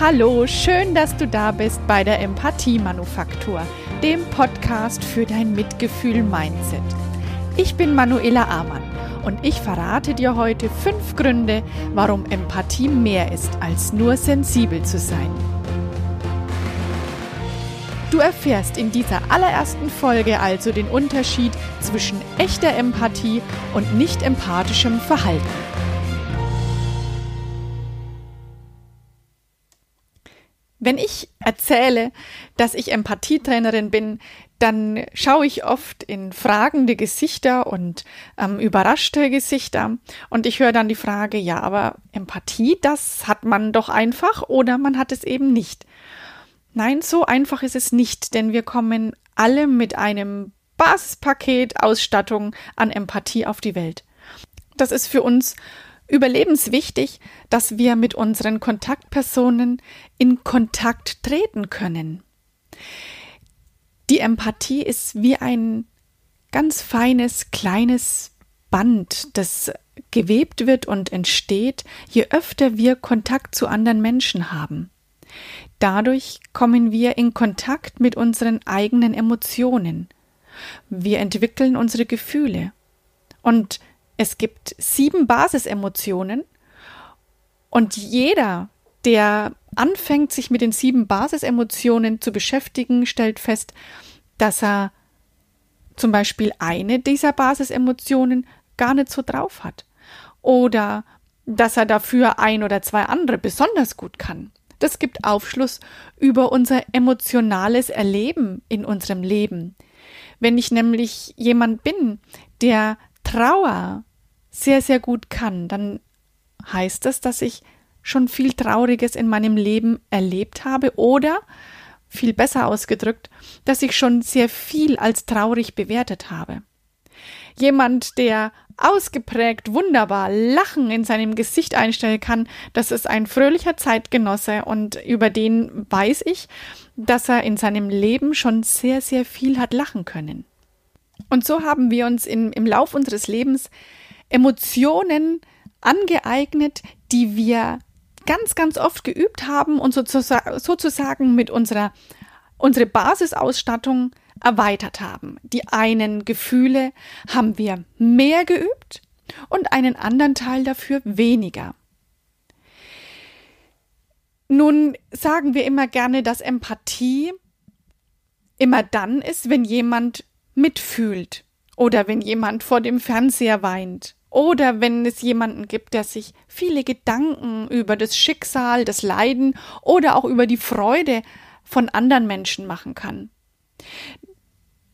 Hallo, schön, dass du da bist bei der Empathie-Manufaktur, dem Podcast für dein Mitgefühl-Mindset. Ich bin Manuela Amann und ich verrate dir heute fünf Gründe, warum Empathie mehr ist, als nur sensibel zu sein. Du erfährst in dieser allerersten Folge also den Unterschied zwischen echter Empathie und nicht empathischem Verhalten. Wenn ich erzähle, dass ich Empathietrainerin bin, dann schaue ich oft in fragende Gesichter und ähm, überraschte Gesichter und ich höre dann die Frage, ja, aber Empathie, das hat man doch einfach oder man hat es eben nicht. Nein, so einfach ist es nicht, denn wir kommen alle mit einem Basispaket Ausstattung an Empathie auf die Welt. Das ist für uns überlebenswichtig, dass wir mit unseren Kontaktpersonen in Kontakt treten können. Die Empathie ist wie ein ganz feines, kleines Band, das gewebt wird und entsteht, je öfter wir Kontakt zu anderen Menschen haben. Dadurch kommen wir in Kontakt mit unseren eigenen Emotionen. Wir entwickeln unsere Gefühle. Und es gibt sieben Basisemotionen und jeder, der anfängt, sich mit den sieben Basisemotionen zu beschäftigen, stellt fest, dass er zum Beispiel eine dieser Basisemotionen gar nicht so drauf hat. Oder dass er dafür ein oder zwei andere besonders gut kann. Das gibt Aufschluss über unser emotionales Erleben in unserem Leben. Wenn ich nämlich jemand bin, der Trauer sehr, sehr gut kann, dann heißt das, dass ich schon viel Trauriges in meinem Leben erlebt habe oder viel besser ausgedrückt, dass ich schon sehr viel als traurig bewertet habe. Jemand, der ausgeprägt wunderbar Lachen in seinem Gesicht einstellen kann, das ist ein fröhlicher Zeitgenosse und über den weiß ich, dass er in seinem Leben schon sehr, sehr viel hat lachen können. Und so haben wir uns in, im Lauf unseres Lebens Emotionen angeeignet, die wir ganz, ganz oft geübt haben und sozusagen mit unserer unsere Basisausstattung erweitert haben. Die einen Gefühle haben wir mehr geübt und einen anderen Teil dafür weniger. Nun sagen wir immer gerne, dass Empathie immer dann ist, wenn jemand mitfühlt oder wenn jemand vor dem Fernseher weint oder wenn es jemanden gibt, der sich viele Gedanken über das Schicksal, das Leiden oder auch über die Freude von anderen Menschen machen kann.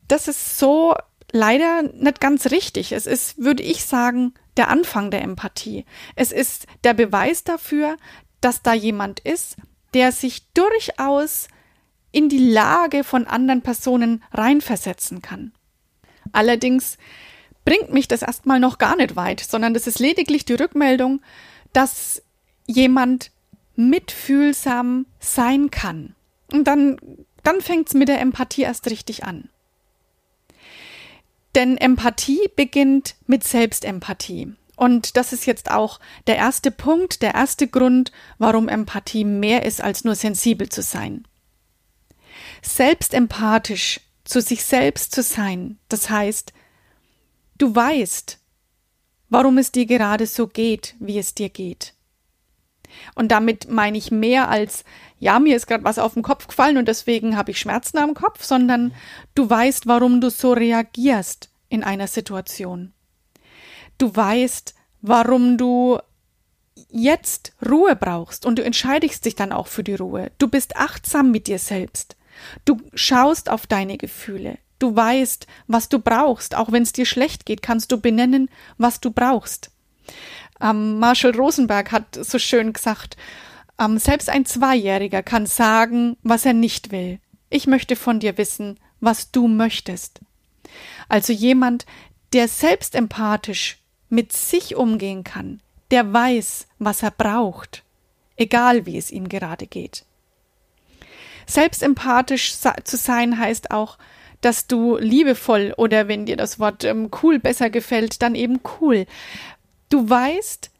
Das ist so leider nicht ganz richtig. Es ist, würde ich sagen, der Anfang der Empathie. Es ist der Beweis dafür, dass da jemand ist, der sich durchaus in die Lage von anderen Personen reinversetzen kann. Allerdings bringt mich das erstmal noch gar nicht weit, sondern das ist lediglich die Rückmeldung, dass jemand mitfühlsam sein kann. Und dann, dann fängt es mit der Empathie erst richtig an. Denn Empathie beginnt mit Selbstempathie. Und das ist jetzt auch der erste Punkt, der erste Grund, warum Empathie mehr ist als nur sensibel zu sein. Selbstempathisch zu sich selbst zu sein, das heißt, du weißt, warum es dir gerade so geht, wie es dir geht. Und damit meine ich mehr als, ja, mir ist gerade was auf den Kopf gefallen und deswegen habe ich Schmerzen am Kopf, sondern du weißt, warum du so reagierst in einer Situation. Du weißt, warum du jetzt Ruhe brauchst und du entscheidest dich dann auch für die Ruhe. Du bist achtsam mit dir selbst. Du schaust auf deine Gefühle. Du weißt, was du brauchst. Auch wenn es dir schlecht geht, kannst du benennen, was du brauchst. Ähm, Marshall Rosenberg hat so schön gesagt, ähm, selbst ein Zweijähriger kann sagen, was er nicht will. Ich möchte von dir wissen, was du möchtest. Also jemand, der selbstempathisch mit sich umgehen kann, der weiß, was er braucht, egal wie es ihm gerade geht. Selbstempathisch zu sein heißt auch, dass du liebevoll oder wenn dir das Wort ähm, cool besser gefällt, dann eben cool. Du weißt,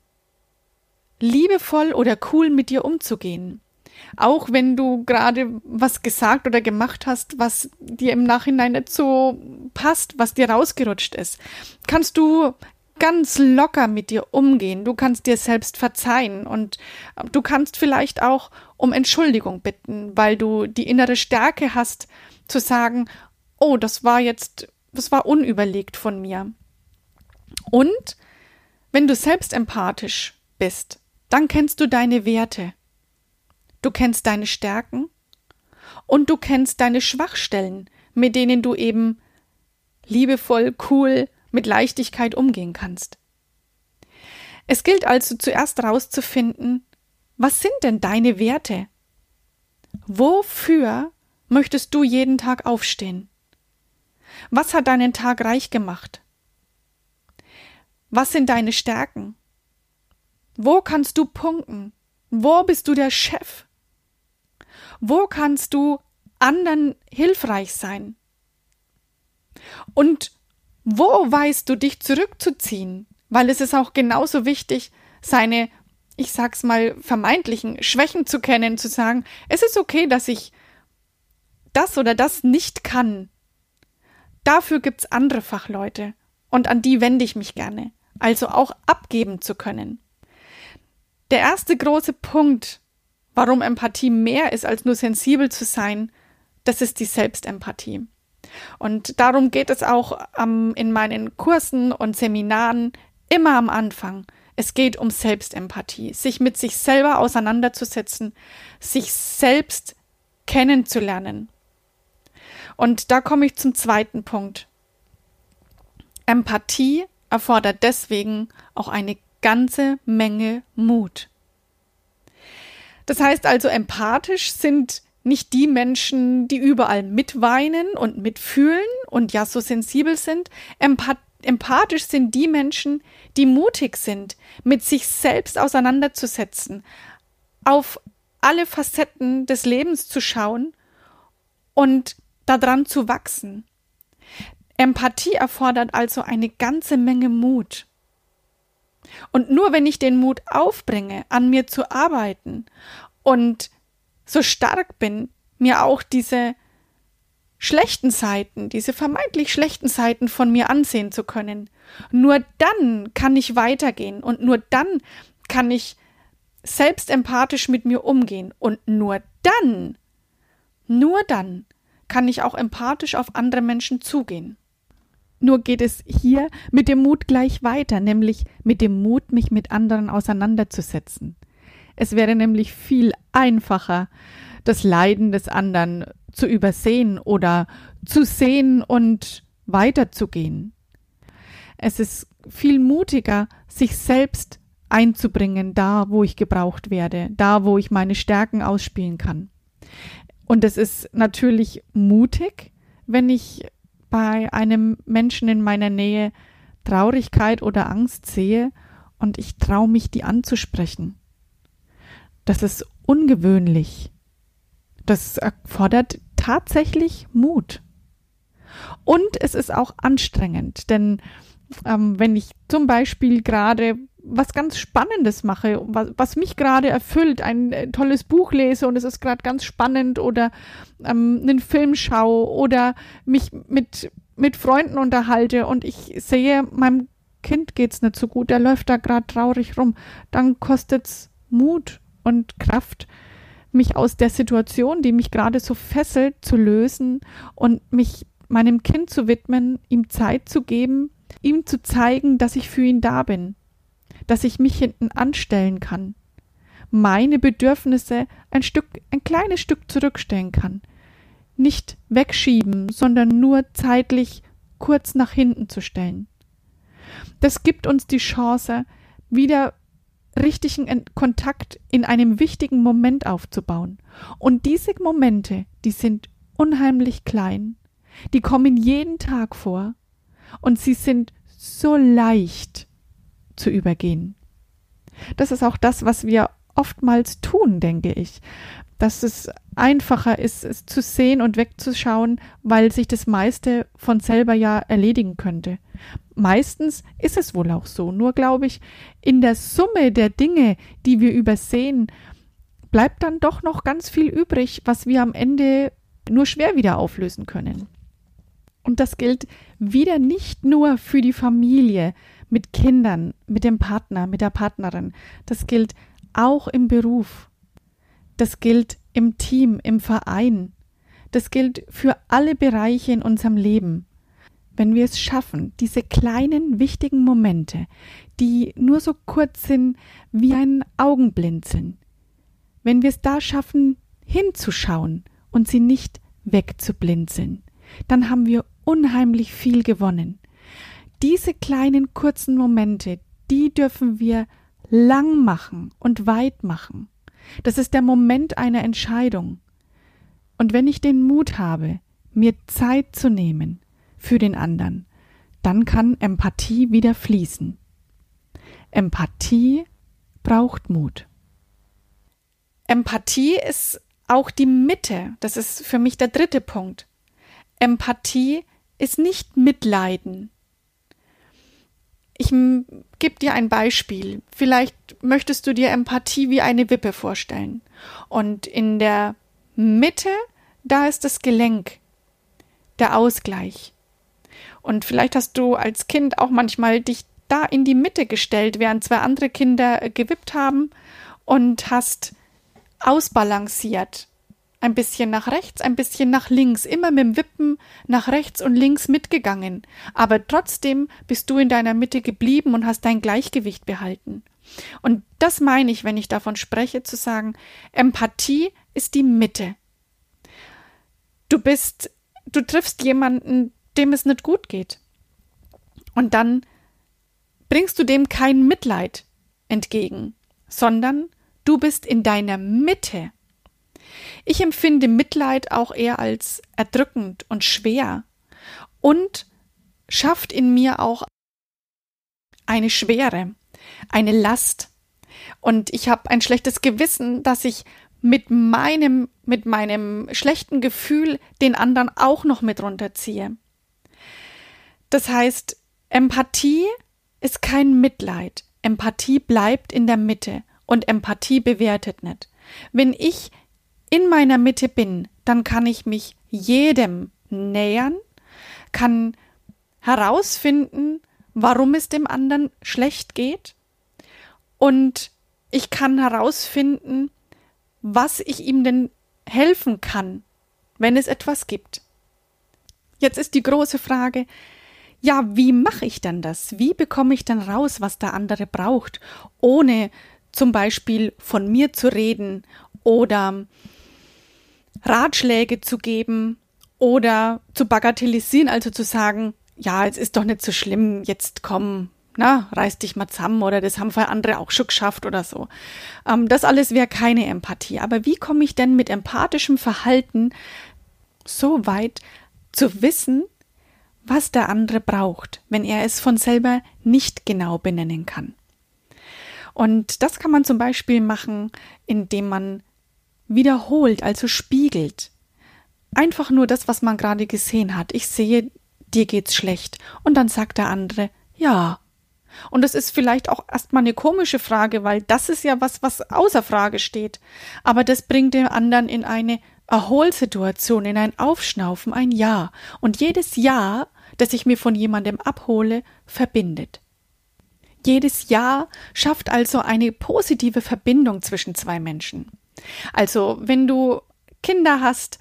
liebevoll oder cool mit dir umzugehen. Auch wenn du gerade was gesagt oder gemacht hast, was dir im Nachhinein nicht so passt, was dir rausgerutscht ist, kannst du ganz locker mit dir umgehen. Du kannst dir selbst verzeihen und du kannst vielleicht auch um Entschuldigung bitten, weil du die innere Stärke hast, zu sagen, oh, das war jetzt, das war unüberlegt von mir. Und wenn du selbst empathisch bist, dann kennst du deine Werte. Du kennst deine Stärken und du kennst deine Schwachstellen, mit denen du eben liebevoll, cool, mit Leichtigkeit umgehen kannst. Es gilt also zuerst herauszufinden, was sind denn deine Werte? Wofür möchtest du jeden Tag aufstehen? Was hat deinen Tag reich gemacht? Was sind deine Stärken? Wo kannst du punkten? Wo bist du der Chef? Wo kannst du anderen hilfreich sein? Und wo weißt du dich zurückzuziehen? Weil es ist auch genauso wichtig, seine, ich sag's mal, vermeintlichen Schwächen zu kennen, zu sagen, es ist okay, dass ich das oder das nicht kann. Dafür gibt's andere Fachleute und an die wende ich mich gerne, also auch abgeben zu können. Der erste große Punkt, warum Empathie mehr ist als nur sensibel zu sein, das ist die Selbstempathie. Und darum geht es auch ähm, in meinen Kursen und Seminaren immer am Anfang. Es geht um Selbstempathie, sich mit sich selber auseinanderzusetzen, sich selbst kennenzulernen. Und da komme ich zum zweiten Punkt. Empathie erfordert deswegen auch eine ganze Menge Mut. Das heißt also, empathisch sind nicht die Menschen, die überall mitweinen und mitfühlen und ja so sensibel sind. Empath empathisch sind die Menschen, die mutig sind, mit sich selbst auseinanderzusetzen, auf alle Facetten des Lebens zu schauen und daran zu wachsen. Empathie erfordert also eine ganze Menge Mut. Und nur wenn ich den Mut aufbringe, an mir zu arbeiten und so stark bin, mir auch diese schlechten Seiten, diese vermeintlich schlechten Seiten von mir ansehen zu können, nur dann kann ich weitergehen und nur dann kann ich selbst empathisch mit mir umgehen und nur dann, nur dann kann ich auch empathisch auf andere Menschen zugehen. Nur geht es hier mit dem Mut gleich weiter, nämlich mit dem Mut, mich mit anderen auseinanderzusetzen. Es wäre nämlich viel einfacher, das Leiden des anderen zu übersehen oder zu sehen und weiterzugehen. Es ist viel mutiger, sich selbst einzubringen, da wo ich gebraucht werde, da wo ich meine Stärken ausspielen kann. Und es ist natürlich mutig, wenn ich bei einem Menschen in meiner Nähe Traurigkeit oder Angst sehe und ich traue mich, die anzusprechen. Das ist ungewöhnlich. Das erfordert tatsächlich Mut. Und es ist auch anstrengend, denn ähm, wenn ich zum Beispiel gerade was ganz Spannendes mache, was, was mich gerade erfüllt, ein äh, tolles Buch lese und es ist gerade ganz spannend oder ähm, einen Film schaue oder mich mit, mit Freunden unterhalte und ich sehe, meinem Kind geht's nicht so gut, der läuft da gerade traurig rum, dann kostet's Mut und Kraft, mich aus der Situation, die mich gerade so fesselt, zu lösen und mich meinem Kind zu widmen, ihm Zeit zu geben, ihm zu zeigen, dass ich für ihn da bin dass ich mich hinten anstellen kann, meine Bedürfnisse ein Stück, ein kleines Stück zurückstellen kann, nicht wegschieben, sondern nur zeitlich kurz nach hinten zu stellen. Das gibt uns die Chance, wieder richtigen Kontakt in einem wichtigen Moment aufzubauen. Und diese Momente, die sind unheimlich klein, die kommen jeden Tag vor und sie sind so leicht zu übergehen. Das ist auch das, was wir oftmals tun, denke ich. Dass es einfacher ist, es zu sehen und wegzuschauen, weil sich das meiste von selber ja erledigen könnte. Meistens ist es wohl auch so. Nur glaube ich, in der Summe der Dinge, die wir übersehen, bleibt dann doch noch ganz viel übrig, was wir am Ende nur schwer wieder auflösen können. Und das gilt wieder nicht nur für die Familie mit Kindern, mit dem Partner, mit der Partnerin. Das gilt auch im Beruf. Das gilt im Team, im Verein. Das gilt für alle Bereiche in unserem Leben. Wenn wir es schaffen, diese kleinen wichtigen Momente, die nur so kurz sind wie ein Augenblinzeln, wenn wir es da schaffen, hinzuschauen und sie nicht wegzublinzeln, dann haben wir unheimlich viel gewonnen. Diese kleinen kurzen Momente, die dürfen wir lang machen und weit machen. Das ist der Moment einer Entscheidung. Und wenn ich den Mut habe, mir Zeit zu nehmen für den anderen, dann kann Empathie wieder fließen. Empathie braucht Mut. Empathie ist auch die Mitte. Das ist für mich der dritte Punkt. Empathie ist nicht Mitleiden. Ich gebe dir ein Beispiel. Vielleicht möchtest du dir Empathie wie eine Wippe vorstellen. Und in der Mitte, da ist das Gelenk, der Ausgleich. Und vielleicht hast du als Kind auch manchmal dich da in die Mitte gestellt, während zwei andere Kinder gewippt haben und hast ausbalanciert. Ein bisschen nach rechts, ein bisschen nach links, immer mit dem Wippen nach rechts und links mitgegangen. Aber trotzdem bist du in deiner Mitte geblieben und hast dein Gleichgewicht behalten. Und das meine ich, wenn ich davon spreche, zu sagen, Empathie ist die Mitte. Du bist, du triffst jemanden, dem es nicht gut geht. Und dann bringst du dem kein Mitleid entgegen, sondern Du bist in deiner Mitte. Ich empfinde Mitleid auch eher als erdrückend und schwer und schafft in mir auch eine Schwere, eine Last. Und ich habe ein schlechtes Gewissen, dass ich mit meinem, mit meinem schlechten Gefühl den anderen auch noch mit runterziehe. Das heißt, Empathie ist kein Mitleid. Empathie bleibt in der Mitte und Empathie bewertet nicht. Wenn ich in meiner Mitte bin, dann kann ich mich jedem nähern, kann herausfinden, warum es dem anderen schlecht geht und ich kann herausfinden, was ich ihm denn helfen kann, wenn es etwas gibt. Jetzt ist die große Frage, ja, wie mache ich denn das? Wie bekomme ich denn raus, was der andere braucht, ohne zum Beispiel von mir zu reden oder Ratschläge zu geben oder zu bagatellisieren, also zu sagen, ja, es ist doch nicht so schlimm, jetzt komm, na, reiß dich mal zusammen oder das haben andere auch schon geschafft oder so. Ähm, das alles wäre keine Empathie. Aber wie komme ich denn mit empathischem Verhalten so weit zu wissen, was der andere braucht, wenn er es von selber nicht genau benennen kann? Und das kann man zum Beispiel machen, indem man wiederholt, also spiegelt. Einfach nur das, was man gerade gesehen hat. Ich sehe, dir geht's schlecht. Und dann sagt der andere, ja. Und das ist vielleicht auch erstmal eine komische Frage, weil das ist ja was, was außer Frage steht. Aber das bringt den anderen in eine Erholsituation, in ein Aufschnaufen, ein Ja. Und jedes Ja, das ich mir von jemandem abhole, verbindet. Jedes Jahr schafft also eine positive Verbindung zwischen zwei Menschen. Also, wenn du Kinder hast,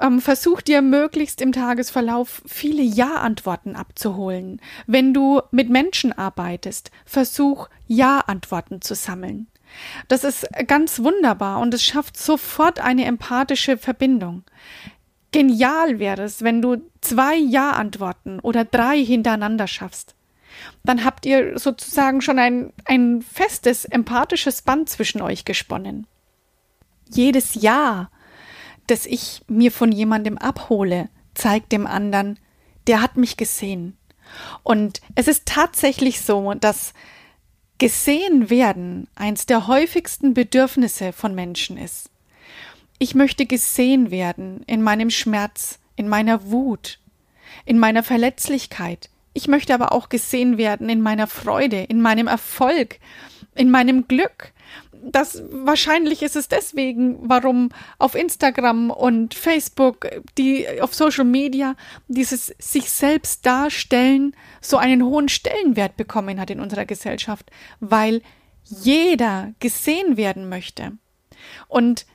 ähm, versuch dir möglichst im Tagesverlauf viele Ja-Antworten abzuholen. Wenn du mit Menschen arbeitest, versuch Ja-Antworten zu sammeln. Das ist ganz wunderbar und es schafft sofort eine empathische Verbindung. Genial wäre es, wenn du zwei Ja-Antworten oder drei hintereinander schaffst dann habt ihr sozusagen schon ein, ein festes, empathisches Band zwischen euch gesponnen. Jedes Ja, das ich mir von jemandem abhole, zeigt dem anderen, der hat mich gesehen. Und es ist tatsächlich so, dass gesehen werden eins der häufigsten Bedürfnisse von Menschen ist. Ich möchte gesehen werden in meinem Schmerz, in meiner Wut, in meiner Verletzlichkeit, ich möchte aber auch gesehen werden in meiner Freude, in meinem Erfolg, in meinem Glück. Das wahrscheinlich ist es deswegen, warum auf Instagram und Facebook, die auf Social Media dieses sich selbst darstellen so einen hohen Stellenwert bekommen hat in unserer Gesellschaft, weil jeder gesehen werden möchte. Und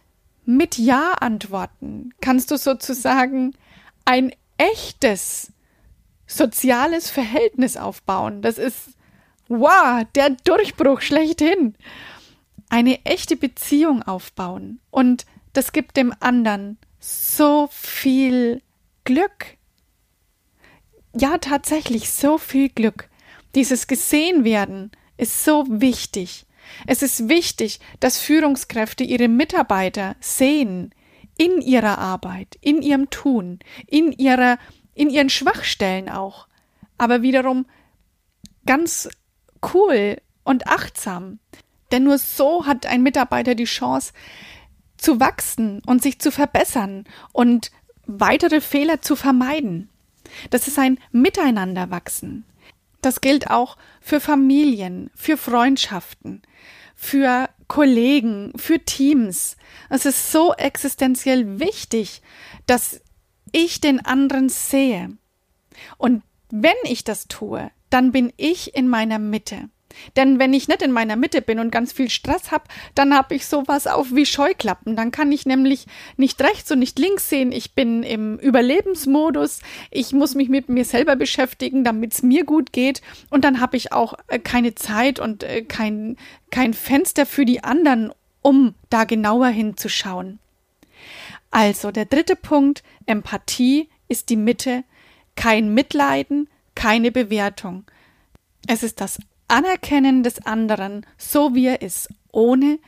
mit Ja-Antworten kannst du sozusagen ein echtes soziales Verhältnis aufbauen. Das ist, wow, der Durchbruch schlechthin eine echte Beziehung aufbauen. Und das gibt dem anderen so viel Glück. Ja, tatsächlich so viel Glück. Dieses gesehen werden ist so wichtig. Es ist wichtig, dass Führungskräfte ihre Mitarbeiter sehen in ihrer Arbeit, in ihrem Tun, in ihrer, in ihren Schwachstellen auch. Aber wiederum ganz cool und achtsam. Denn nur so hat ein Mitarbeiter die Chance zu wachsen und sich zu verbessern und weitere Fehler zu vermeiden. Das ist ein Miteinanderwachsen. Das gilt auch für Familien, für Freundschaften, für Kollegen, für Teams. Es ist so existenziell wichtig, dass ich den anderen sehe. Und wenn ich das tue, dann bin ich in meiner Mitte. Denn wenn ich nicht in meiner Mitte bin und ganz viel Stress habe, dann habe ich sowas auf wie Scheuklappen. Dann kann ich nämlich nicht rechts und nicht links sehen. Ich bin im Überlebensmodus. Ich muss mich mit mir selber beschäftigen, damit es mir gut geht. Und dann habe ich auch äh, keine Zeit und äh, kein, kein Fenster für die anderen, um da genauer hinzuschauen. Also der dritte Punkt, Empathie ist die Mitte, kein Mitleiden, keine Bewertung. Es ist das Anerkennen des anderen, so wie er ist, ohne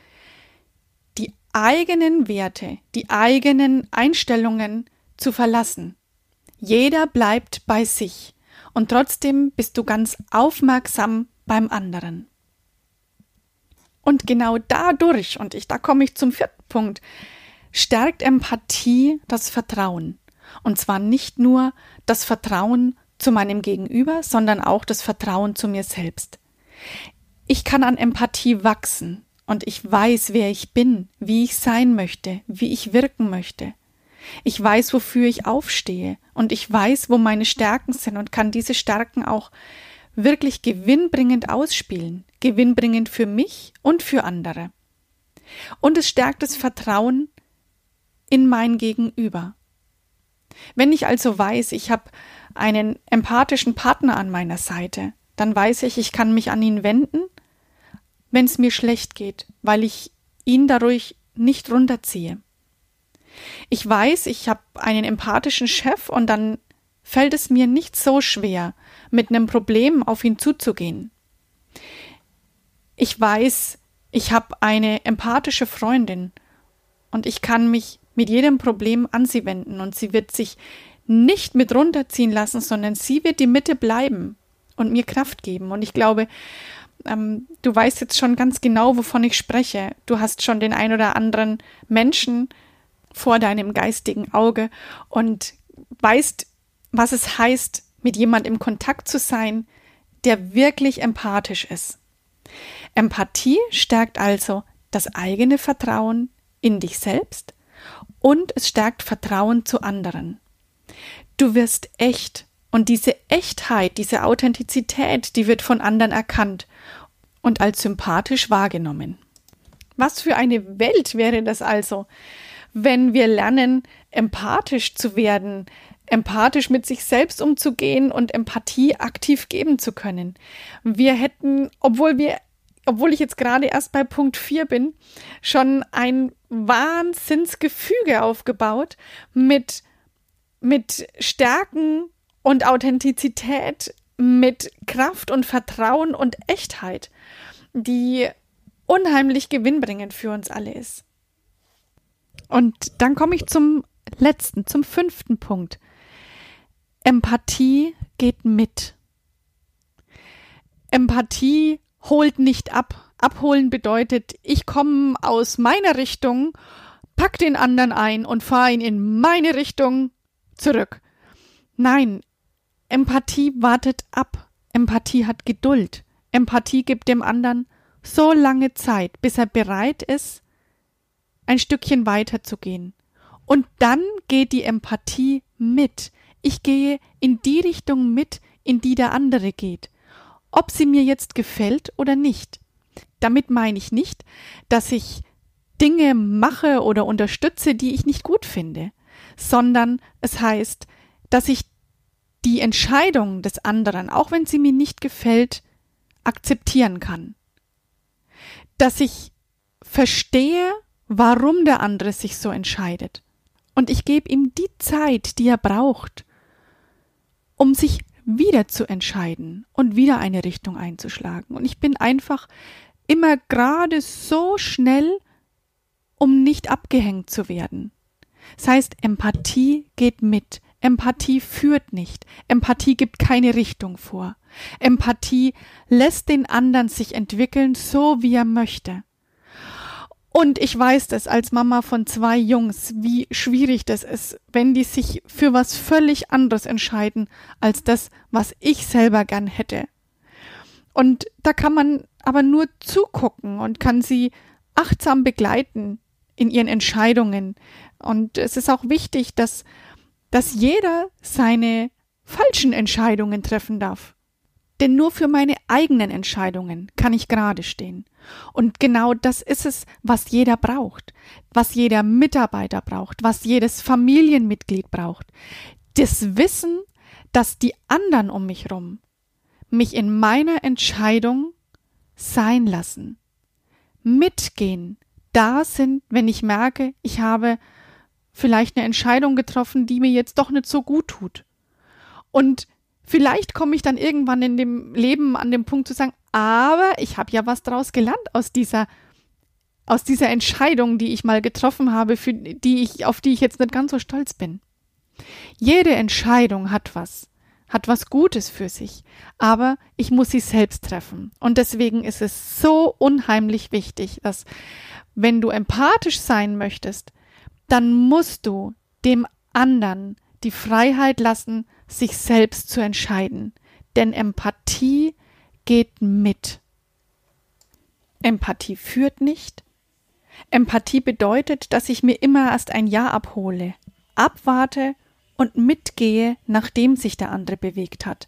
die eigenen Werte, die eigenen Einstellungen zu verlassen. Jeder bleibt bei sich und trotzdem bist du ganz aufmerksam beim anderen. Und genau dadurch, und ich, da komme ich zum vierten Punkt, stärkt Empathie das Vertrauen. Und zwar nicht nur das Vertrauen zu meinem Gegenüber, sondern auch das Vertrauen zu mir selbst. Ich kann an Empathie wachsen und ich weiß, wer ich bin, wie ich sein möchte, wie ich wirken möchte. Ich weiß, wofür ich aufstehe und ich weiß, wo meine Stärken sind und kann diese Stärken auch wirklich gewinnbringend ausspielen, gewinnbringend für mich und für andere. Und es stärkt das Vertrauen in mein Gegenüber. Wenn ich also weiß, ich habe einen empathischen Partner an meiner Seite, dann weiß ich, ich kann mich an ihn wenden, wenn es mir schlecht geht, weil ich ihn dadurch nicht runterziehe. Ich weiß, ich habe einen empathischen Chef und dann fällt es mir nicht so schwer, mit einem Problem auf ihn zuzugehen. Ich weiß, ich habe eine empathische Freundin und ich kann mich mit jedem Problem an sie wenden und sie wird sich nicht mit runterziehen lassen, sondern sie wird die Mitte bleiben und mir Kraft geben. Und ich glaube, ähm, du weißt jetzt schon ganz genau, wovon ich spreche. Du hast schon den ein oder anderen Menschen vor deinem geistigen Auge und weißt, was es heißt, mit jemand im Kontakt zu sein, der wirklich empathisch ist. Empathie stärkt also das eigene Vertrauen in dich selbst und es stärkt Vertrauen zu anderen. Du wirst echt und diese Echtheit, diese Authentizität, die wird von anderen erkannt und als sympathisch wahrgenommen. Was für eine Welt wäre das also, wenn wir lernen, empathisch zu werden, empathisch mit sich selbst umzugehen und Empathie aktiv geben zu können. Wir hätten, obwohl wir obwohl ich jetzt gerade erst bei Punkt 4 bin, schon ein Wahnsinnsgefüge aufgebaut mit, mit Stärken und Authentizität mit Kraft und Vertrauen und Echtheit, die unheimlich gewinnbringend für uns alle ist. Und dann komme ich zum letzten, zum fünften Punkt. Empathie geht mit. Empathie holt nicht ab. Abholen bedeutet, ich komme aus meiner Richtung, pack den anderen ein und fahre ihn in meine Richtung zurück. Nein, Empathie wartet ab. Empathie hat Geduld. Empathie gibt dem anderen so lange Zeit, bis er bereit ist, ein Stückchen weiter zu gehen. Und dann geht die Empathie mit. Ich gehe in die Richtung mit, in die der andere geht. Ob sie mir jetzt gefällt oder nicht. Damit meine ich nicht, dass ich Dinge mache oder unterstütze, die ich nicht gut finde, sondern es heißt, dass ich die Entscheidung des anderen, auch wenn sie mir nicht gefällt, akzeptieren kann. Dass ich verstehe, warum der andere sich so entscheidet. Und ich gebe ihm die Zeit, die er braucht, um sich wieder zu entscheiden und wieder eine Richtung einzuschlagen. Und ich bin einfach immer gerade so schnell, um nicht abgehängt zu werden. Das heißt, Empathie geht mit. Empathie führt nicht. Empathie gibt keine Richtung vor. Empathie lässt den anderen sich entwickeln, so wie er möchte. Und ich weiß das als Mama von zwei Jungs, wie schwierig das ist, wenn die sich für was völlig anderes entscheiden als das, was ich selber gern hätte. Und da kann man aber nur zugucken und kann sie achtsam begleiten in ihren Entscheidungen. Und es ist auch wichtig, dass, dass jeder seine falschen Entscheidungen treffen darf. Denn nur für meine eigenen Entscheidungen kann ich gerade stehen. Und genau das ist es, was jeder braucht, was jeder Mitarbeiter braucht, was jedes Familienmitglied braucht. Das Wissen, dass die anderen um mich rum mich in meiner Entscheidung sein lassen, mitgehen, da sind, wenn ich merke, ich habe vielleicht eine Entscheidung getroffen, die mir jetzt doch nicht so gut tut. Und vielleicht komme ich dann irgendwann in dem Leben an dem Punkt zu sagen, aber ich habe ja was daraus gelernt aus dieser aus dieser Entscheidung, die ich mal getroffen habe, für die ich auf die ich jetzt nicht ganz so stolz bin. Jede Entscheidung hat was, hat was Gutes für sich, aber ich muss sie selbst treffen. Und deswegen ist es so unheimlich wichtig, dass wenn du empathisch sein möchtest, dann musst du dem anderen die Freiheit lassen, sich selbst zu entscheiden. Denn Empathie geht mit. Empathie führt nicht. Empathie bedeutet, dass ich mir immer erst ein Ja abhole, abwarte und mitgehe, nachdem sich der andere bewegt hat.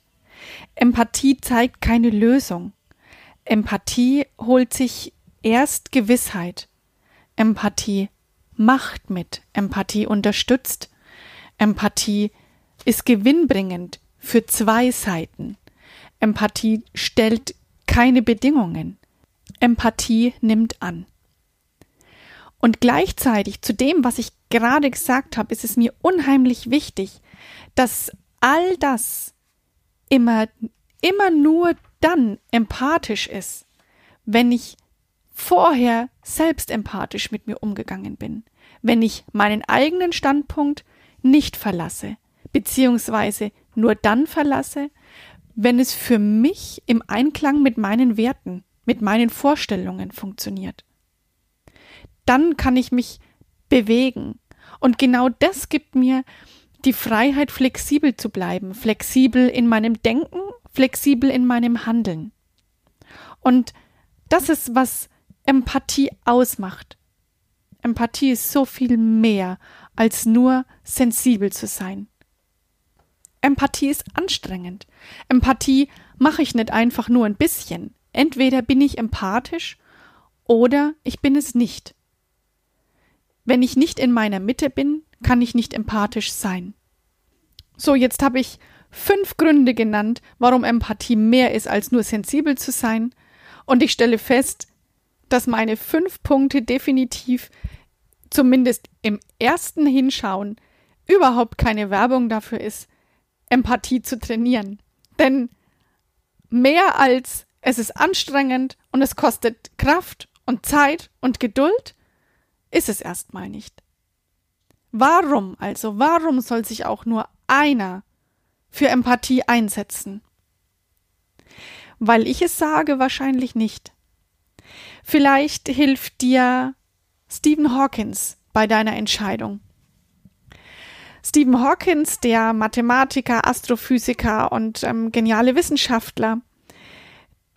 Empathie zeigt keine Lösung. Empathie holt sich erst Gewissheit. Empathie macht mit. Empathie unterstützt. Empathie ist gewinnbringend für zwei Seiten. Empathie stellt keine Bedingungen. Empathie nimmt an. Und gleichzeitig zu dem, was ich gerade gesagt habe, ist es mir unheimlich wichtig, dass all das immer, immer nur dann empathisch ist, wenn ich vorher selbst empathisch mit mir umgegangen bin, wenn ich meinen eigenen Standpunkt nicht verlasse, beziehungsweise nur dann verlasse, wenn es für mich im Einklang mit meinen Werten, mit meinen Vorstellungen funktioniert. Dann kann ich mich bewegen. Und genau das gibt mir die Freiheit, flexibel zu bleiben, flexibel in meinem Denken, flexibel in meinem Handeln. Und das ist, was Empathie ausmacht. Empathie ist so viel mehr als nur sensibel zu sein. Empathie ist anstrengend. Empathie mache ich nicht einfach nur ein bisschen. Entweder bin ich empathisch oder ich bin es nicht. Wenn ich nicht in meiner Mitte bin, kann ich nicht empathisch sein. So, jetzt habe ich fünf Gründe genannt, warum Empathie mehr ist als nur sensibel zu sein, und ich stelle fest, dass meine fünf Punkte definitiv zumindest im ersten Hinschauen überhaupt keine Werbung dafür ist, Empathie zu trainieren. Denn mehr als es ist anstrengend und es kostet Kraft und Zeit und Geduld, ist es erstmal nicht. Warum also, warum soll sich auch nur einer für Empathie einsetzen? Weil ich es sage, wahrscheinlich nicht. Vielleicht hilft dir Stephen Hawkins bei deiner Entscheidung. Stephen Hawkins, der Mathematiker, Astrophysiker und ähm, geniale Wissenschaftler,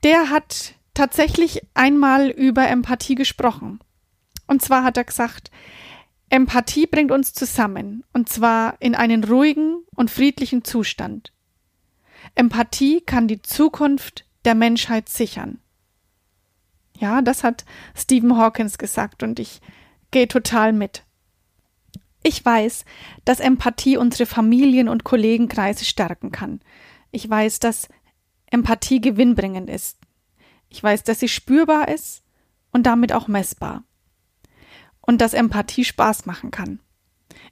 der hat tatsächlich einmal über Empathie gesprochen. Und zwar hat er gesagt, Empathie bringt uns zusammen, und zwar in einen ruhigen und friedlichen Zustand. Empathie kann die Zukunft der Menschheit sichern. Ja, das hat Stephen Hawkins gesagt und ich gehe total mit. Ich weiß, dass Empathie unsere Familien- und Kollegenkreise stärken kann. Ich weiß, dass Empathie gewinnbringend ist. Ich weiß, dass sie spürbar ist und damit auch messbar und dass Empathie Spaß machen kann.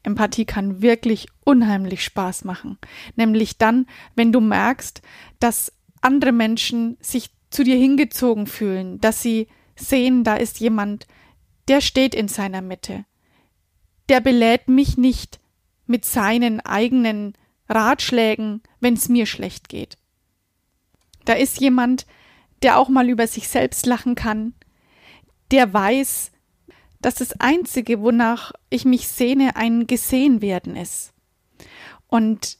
Empathie kann wirklich unheimlich Spaß machen. Nämlich dann, wenn du merkst, dass andere Menschen sich zu dir hingezogen fühlen, dass sie sehen, da ist jemand, der steht in seiner Mitte. Der belädt mich nicht mit seinen eigenen Ratschlägen, wenn es mir schlecht geht. Da ist jemand, der auch mal über sich selbst lachen kann, der weiß, dass das Einzige, wonach ich mich sehne, ein Gesehenwerden ist. Und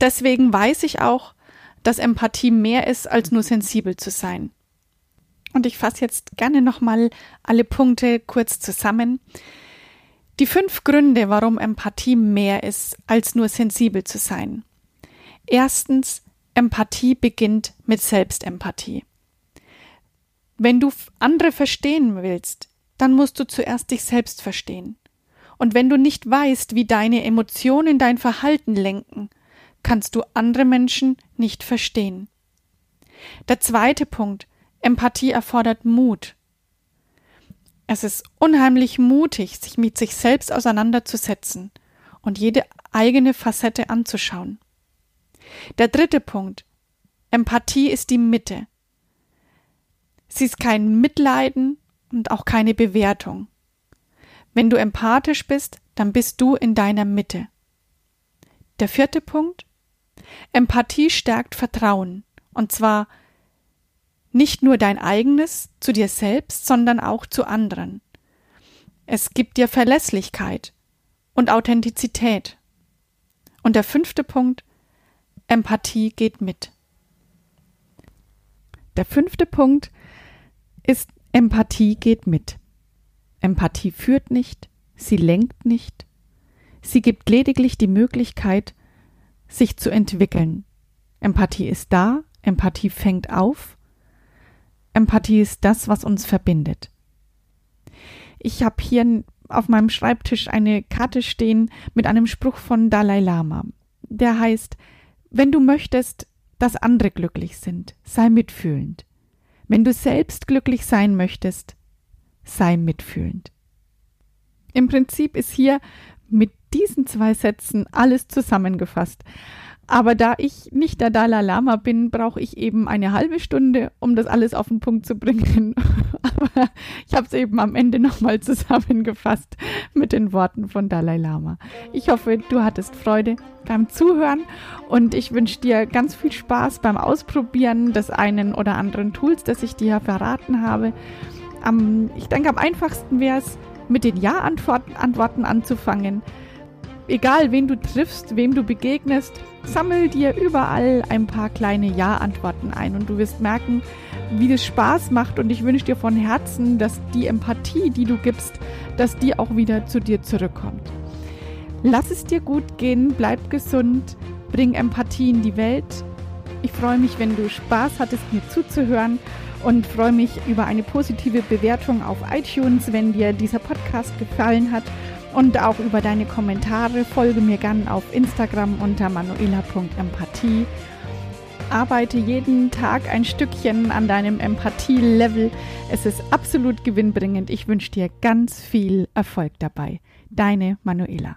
deswegen weiß ich auch, dass Empathie mehr ist, als nur sensibel zu sein. Und ich fasse jetzt gerne nochmal alle Punkte kurz zusammen. Die fünf Gründe, warum Empathie mehr ist, als nur sensibel zu sein. Erstens, Empathie beginnt mit Selbstempathie. Wenn du andere verstehen willst, dann musst du zuerst dich selbst verstehen. Und wenn du nicht weißt, wie deine Emotionen dein Verhalten lenken, kannst du andere Menschen nicht verstehen. Der zweite Punkt, Empathie erfordert Mut. Es ist unheimlich mutig, sich mit sich selbst auseinanderzusetzen und jede eigene Facette anzuschauen. Der dritte Punkt, Empathie ist die Mitte. Sie ist kein Mitleiden und auch keine Bewertung. Wenn du empathisch bist, dann bist du in deiner Mitte. Der vierte Punkt. Empathie stärkt Vertrauen. Und zwar nicht nur dein eigenes zu dir selbst, sondern auch zu anderen. Es gibt dir Verlässlichkeit und Authentizität. Und der fünfte Punkt. Empathie geht mit. Der fünfte Punkt ist Empathie geht mit. Empathie führt nicht, sie lenkt nicht, sie gibt lediglich die Möglichkeit, sich zu entwickeln. Empathie ist da, Empathie fängt auf, Empathie ist das, was uns verbindet. Ich habe hier auf meinem Schreibtisch eine Karte stehen mit einem Spruch von Dalai Lama. Der heißt, wenn du möchtest, dass andere glücklich sind, sei mitfühlend. Wenn du selbst glücklich sein möchtest, sei mitfühlend. Im Prinzip ist hier mit diesen zwei Sätzen alles zusammengefasst. Aber da ich nicht der Dalai Lama bin, brauche ich eben eine halbe Stunde, um das alles auf den Punkt zu bringen. Aber ich habe es eben am Ende nochmal zusammengefasst mit den Worten von Dalai Lama. Ich hoffe, du hattest Freude beim Zuhören und ich wünsche dir ganz viel Spaß beim Ausprobieren des einen oder anderen Tools, das ich dir verraten habe. Ich denke, am einfachsten wäre es, mit den Ja-Antworten anzufangen egal wen du triffst, wem du begegnest, sammel dir überall ein paar kleine Ja-Antworten ein und du wirst merken, wie das Spaß macht und ich wünsche dir von Herzen, dass die Empathie, die du gibst, dass die auch wieder zu dir zurückkommt. Lass es dir gut gehen, bleib gesund, bring Empathie in die Welt. Ich freue mich, wenn du Spaß hattest, mir zuzuhören und freue mich über eine positive Bewertung auf iTunes, wenn dir dieser Podcast gefallen hat und auch über deine Kommentare. Folge mir gern auf Instagram unter manuela.empathie. Arbeite jeden Tag ein Stückchen an deinem Empathie-Level. Es ist absolut gewinnbringend. Ich wünsche dir ganz viel Erfolg dabei. Deine Manuela.